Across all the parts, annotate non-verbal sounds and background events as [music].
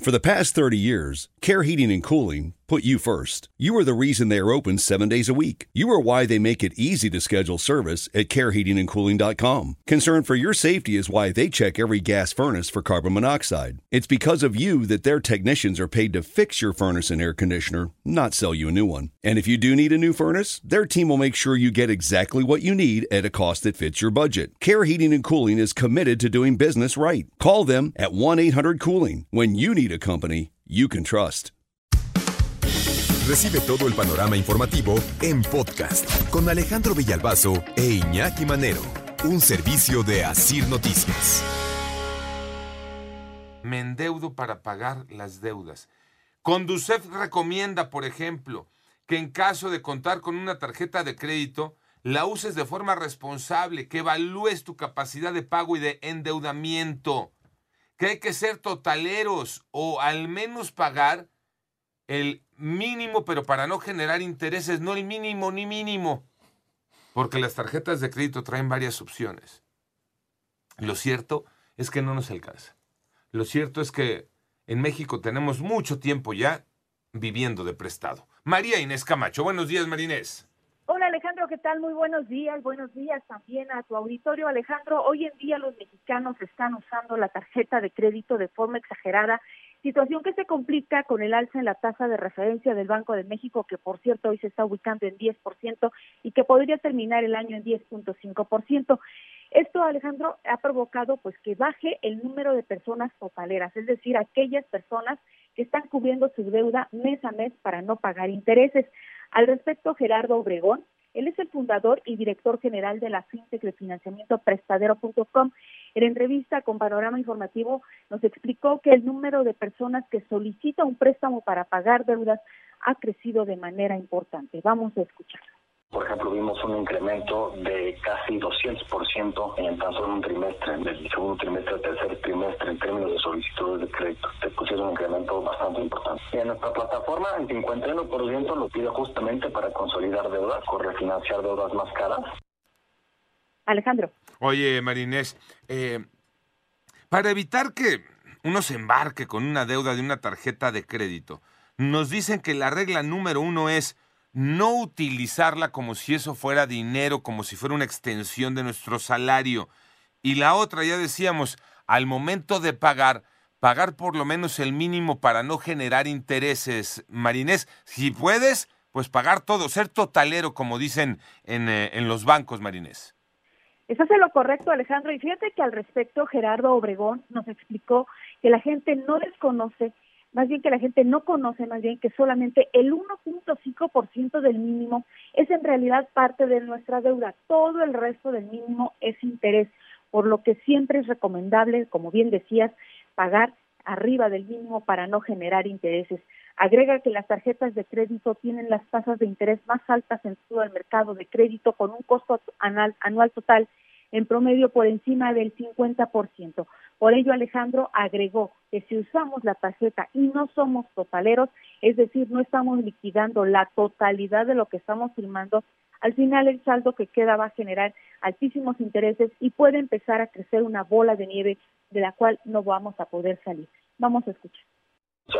For the past 30 years, Care Heating and Cooling put you first. You are the reason they are open seven days a week. You are why they make it easy to schedule service at careheatingandcooling.com. Concern for your safety is why they check every gas furnace for carbon monoxide. It's because of you that their technicians are paid to fix your furnace and air conditioner, not sell you a new one. And if you do need a new furnace, their team will make sure you get exactly what you need at a cost that fits your budget. Care Heating and Cooling is committed to doing business right. Call them at 1 800 Cooling when you need a company you can trust. Recibe todo el panorama informativo en podcast con Alejandro Villalbazo e Iñaki Manero, un servicio de Asir Noticias. Me endeudo para pagar las deudas. Conducef recomienda, por ejemplo, que en caso de contar con una tarjeta de crédito, la uses de forma responsable, que evalúes tu capacidad de pago y de endeudamiento, que hay que ser totaleros o al menos pagar el mínimo, pero para no generar intereses, no el mínimo ni mínimo, porque las tarjetas de crédito traen varias opciones. Lo cierto es que no nos alcanza. Lo cierto es que en México tenemos mucho tiempo ya viviendo de prestado. María Inés Camacho, buenos días, Marinés. Hola Alejandro, ¿qué tal? Muy buenos días. Buenos días también a tu auditorio. Alejandro, hoy en día los mexicanos están usando la tarjeta de crédito de forma exagerada situación que se complica con el alza en la tasa de referencia del Banco de México, que por cierto hoy se está ubicando en 10% y que podría terminar el año en 10.5%. Esto, Alejandro, ha provocado pues que baje el número de personas totaleras, es decir, aquellas personas que están cubriendo su deuda mes a mes para no pagar intereses. Al respecto, Gerardo Obregón, él es el fundador y director general de la fintech de financiamiento prestadero.com. En entrevista con Panorama Informativo nos explicó que el número de personas que solicita un préstamo para pagar deudas ha crecido de manera importante. Vamos a escucharlo. Por ejemplo, vimos un incremento de casi 200% en tan solo un trimestre, del segundo trimestre al tercer trimestre, en términos de solicitudes de crédito. Se pusieron un incremento bastante importante. Y en nuestra plataforma, el 51% lo pide justamente para consolidar deudas refinanciar deudas más caras. Alejandro. Oye, Marinés, eh, para evitar que uno se embarque con una deuda de una tarjeta de crédito, nos dicen que la regla número uno es no utilizarla como si eso fuera dinero, como si fuera una extensión de nuestro salario. Y la otra, ya decíamos, al momento de pagar, pagar por lo menos el mínimo para no generar intereses. Marinés, si puedes, pues pagar todo, ser totalero, como dicen en, eh, en los bancos, Marinés. Eso es lo correcto, Alejandro. Y fíjate que al respecto, Gerardo Obregón nos explicó que la gente no desconoce más bien que la gente no conoce, más bien que solamente el 1.5% del mínimo es en realidad parte de nuestra deuda. Todo el resto del mínimo es interés, por lo que siempre es recomendable, como bien decías, pagar arriba del mínimo para no generar intereses. Agrega que las tarjetas de crédito tienen las tasas de interés más altas en todo el mercado de crédito con un costo anual, anual total en promedio por encima del 50%. Por ello, Alejandro agregó que si usamos la tarjeta y no somos totaleros, es decir, no estamos liquidando la totalidad de lo que estamos firmando, al final el saldo que queda va a generar altísimos intereses y puede empezar a crecer una bola de nieve de la cual no vamos a poder salir. Vamos a escuchar.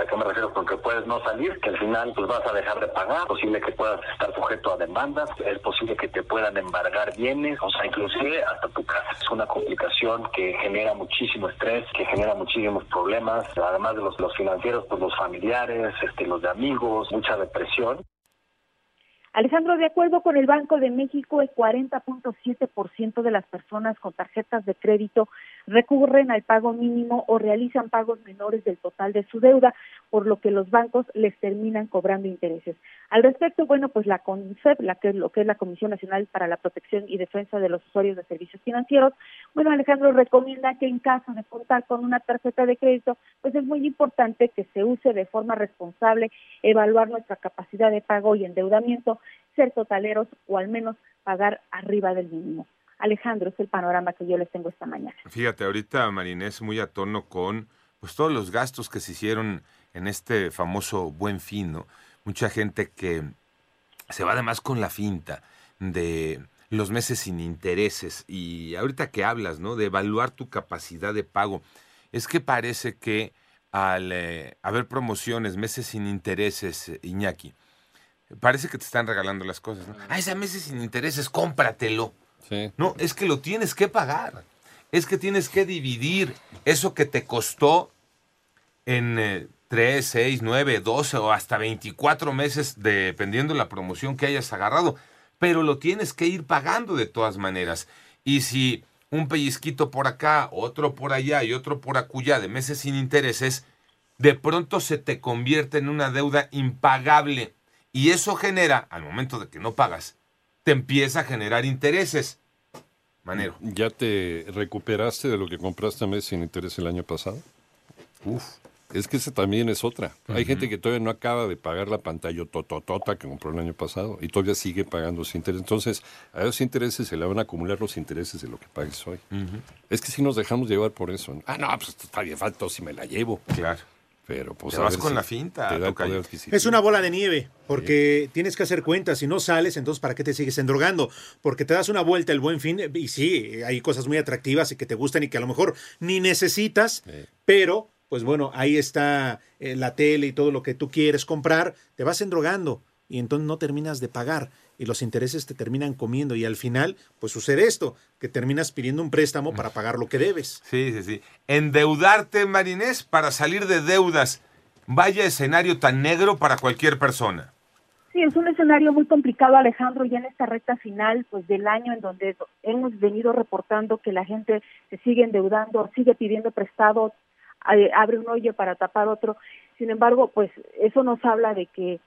¿A qué me refiero con puedes no salir? Que al final pues vas a dejar de pagar, es posible que puedas estar sujeto a demandas, es posible que te puedan embargar bienes, o sea, inclusive hasta tu casa. Es una complicación que genera muchísimo estrés, que genera muchísimos problemas, además de los, los financieros, pues los familiares, este, los de amigos, mucha depresión. Alejandro, de acuerdo con el Banco de México, el 40.7% de las personas con tarjetas de crédito recurren al pago mínimo o realizan pagos menores del total de su deuda, por lo que los bancos les terminan cobrando intereses. Al respecto, bueno, pues la CONCEP, la que, lo que es la Comisión Nacional para la Protección y Defensa de los Usuarios de Servicios Financieros, bueno, Alejandro recomienda que en caso de contar con una tarjeta de crédito, pues es muy importante que se use de forma responsable, evaluar nuestra capacidad de pago y endeudamiento, ser totaleros o al menos pagar arriba del mínimo. Alejandro, es el panorama que yo les tengo esta mañana. Fíjate, ahorita Marinés muy a con pues todos los gastos que se hicieron en este famoso buen fin, ¿no? Mucha gente que se va además con la finta de los meses sin intereses y ahorita que hablas, ¿no? De evaluar tu capacidad de pago, es que parece que al eh, haber promociones, meses sin intereses, eh, Iñaki, parece que te están regalando las cosas. ¿no? Ah, ese meses sin intereses, cómpratelo. No, es que lo tienes que pagar. Es que tienes que dividir eso que te costó en eh, 3, 6, 9, 12 o hasta 24 meses, dependiendo de la promoción que hayas agarrado. Pero lo tienes que ir pagando de todas maneras. Y si un pellizquito por acá, otro por allá y otro por acullá de meses sin intereses, de pronto se te convierte en una deuda impagable. Y eso genera, al momento de que no pagas, te empieza a generar intereses. Manero. ¿Ya te recuperaste de lo que compraste a mes sin interés el año pasado? Uf. Es que esa también es otra. Hay gente que todavía no acaba de pagar la pantalla tototota que compró el año pasado y todavía sigue pagando sus intereses. Entonces, a esos intereses se le van a acumular los intereses de lo que pagues hoy. Es que si nos dejamos llevar por eso. Ah, no, pues está bien, falta si me la llevo. Claro. Pero pues Te vas con si la finta, te da el tocayo. poder adquisitivo. Es una bola de nieve, porque tienes que hacer cuentas. Si no sales, entonces ¿para qué te sigues endrogando? Porque te das una vuelta el buen fin, y sí, hay cosas muy atractivas y que te gustan y que a lo mejor ni necesitas, pero pues bueno, ahí está eh, la tele y todo lo que tú quieres comprar, te vas endrogando y entonces no terminas de pagar y los intereses te terminan comiendo y al final pues sucede esto, que terminas pidiendo un préstamo para pagar lo que debes. Sí, sí, sí. Endeudarte, Marinés, para salir de deudas. Vaya escenario tan negro para cualquier persona. Sí, es un escenario muy complicado, Alejandro, ya en esta recta final pues del año en donde hemos venido reportando que la gente se sigue endeudando, sigue pidiendo prestado, eh, abre un hoyo para tapar otro. Sin embargo, pues eso nos habla de que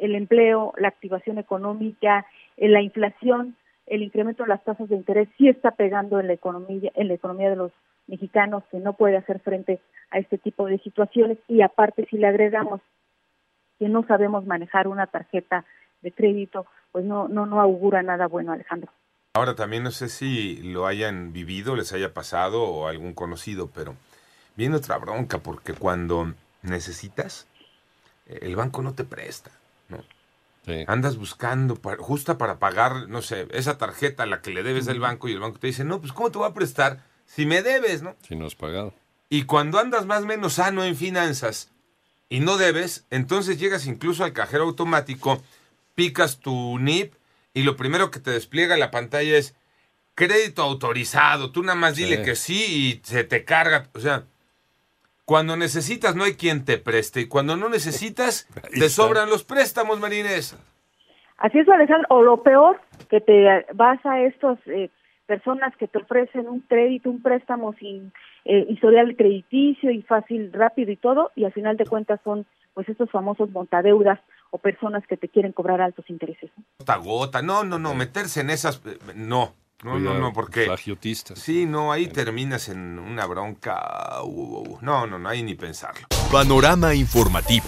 el empleo, la activación económica, eh, la inflación, el incremento de las tasas de interés sí está pegando en la economía, en la economía de los mexicanos que no puede hacer frente a este tipo de situaciones y aparte si le agregamos que no sabemos manejar una tarjeta de crédito, pues no no no augura nada bueno, Alejandro. Ahora también no sé si lo hayan vivido, les haya pasado o algún conocido, pero viene otra bronca porque cuando necesitas, el banco no te presta, ¿no? Sí. Andas buscando para- justa para pagar, no sé, esa tarjeta a la que le debes del banco y el banco te dice, no, pues ¿cómo te voy a prestar si me debes, no? Si no has pagado. Y cuando andas más o menos sano en finanzas y no debes, entonces llegas incluso al cajero automático, picas tu NIP y lo primero que te despliega la pantalla es crédito autorizado. Tú nada más dile Sí. que sí y se te carga. O sea, cuando necesitas no hay quien te preste y cuando no necesitas [laughs] te sobran los préstamos, Marines. Así es, Alejandro, o lo peor, que te vas a estas eh, personas que te ofrecen un crédito, un préstamo sin eh, historial crediticio y fácil, rápido y todo, y al final de cuentas son pues estos famosos montadeudas o personas que te quieren cobrar altos intereses. ¿no? Gota a gota. No, no, no, meterse en esas... eh, No, no, no, Cuidado, no, porque... Plagiotistas. Sí, no, ahí terminas en una bronca. uh, uh, uh. No, no, no, ahí ni pensarlo. Panorama informativo.